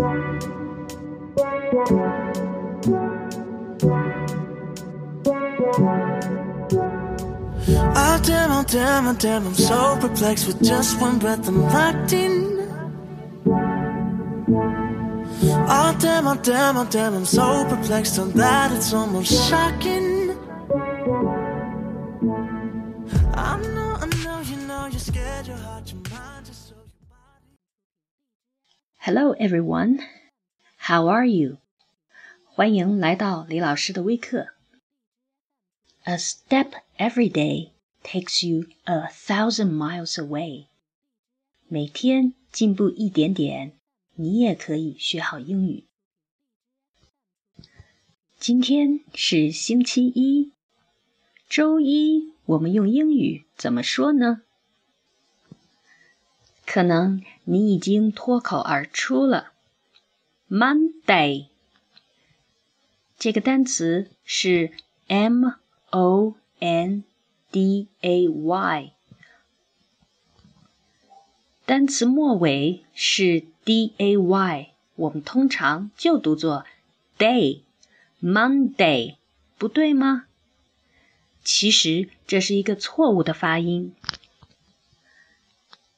Oh damn, oh damn, oh damn, I'm so perplexed with just one breath I'm locked in. Oh damn, oh damn, oh damn, I'm so perplexed on that it's almost shocking. I know, I know, you know, you're scared, your heart, Hello, everyone. How are you? 欢迎来到李老师的微课。A step every day takes you a thousand miles away. 每天进步一点点，你也可以学好英语。今天是星期一，周一，我们用英语怎么说呢？可能你已经脱口而出了，Monday。这个单词是 M O N D A Y，单词末尾是 D A Y，我们通常就读作 day，Monday，不对吗？其实这是一个错误的发音。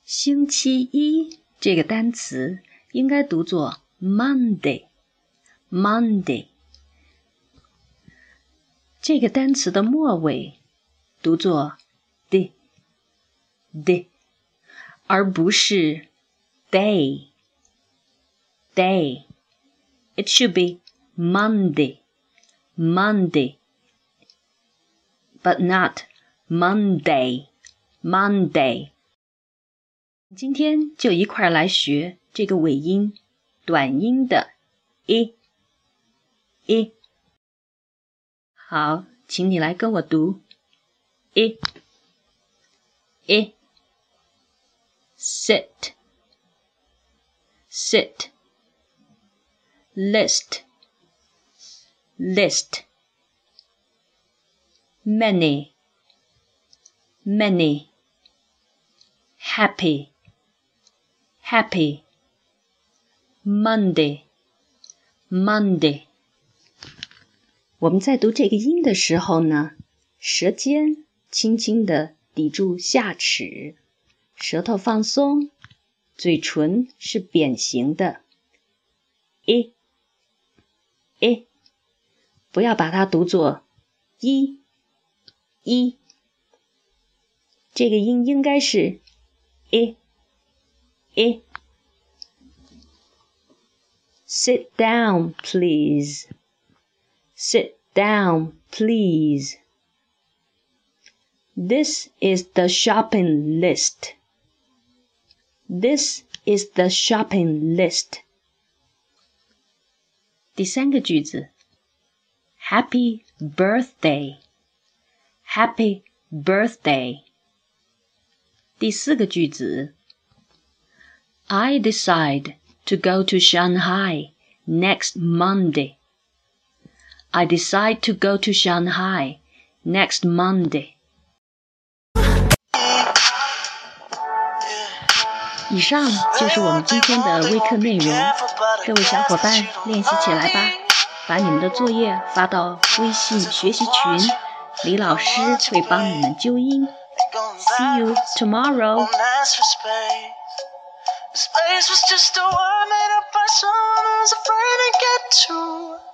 星期一这个单词应该读作 Monday，Monday。这个单词的末尾读作 d d，而不是 day day。It should be Monday Monday, but not Monday Monday。 今天就一块儿来学这个尾音短音的 i i。好，请你来跟我读，i i sit sit list list many many happy happy Monday Monday 我们在读这个音的时候呢，舌尖轻轻的抵住下齿，舌头放松，嘴唇是扁形的。一，一，不要把它读作一，一。这个音应该是一，一。Sit down, please. Sit down, please. This is the shopping list. This is the shopping list. 第三个句子，Happy birthday, Happy birthday. 第四个句子 ，I decide to go to Shanghai next Monday. I decide to go to Shanghai next Monday. 以上就是我们今天的微课内容，各位小伙伴练习起来吧，把你们的作业发到微信学习群，李老师会帮你们纠音。See you tomorrow. This place was just a world made up by someone who's afraid to get to.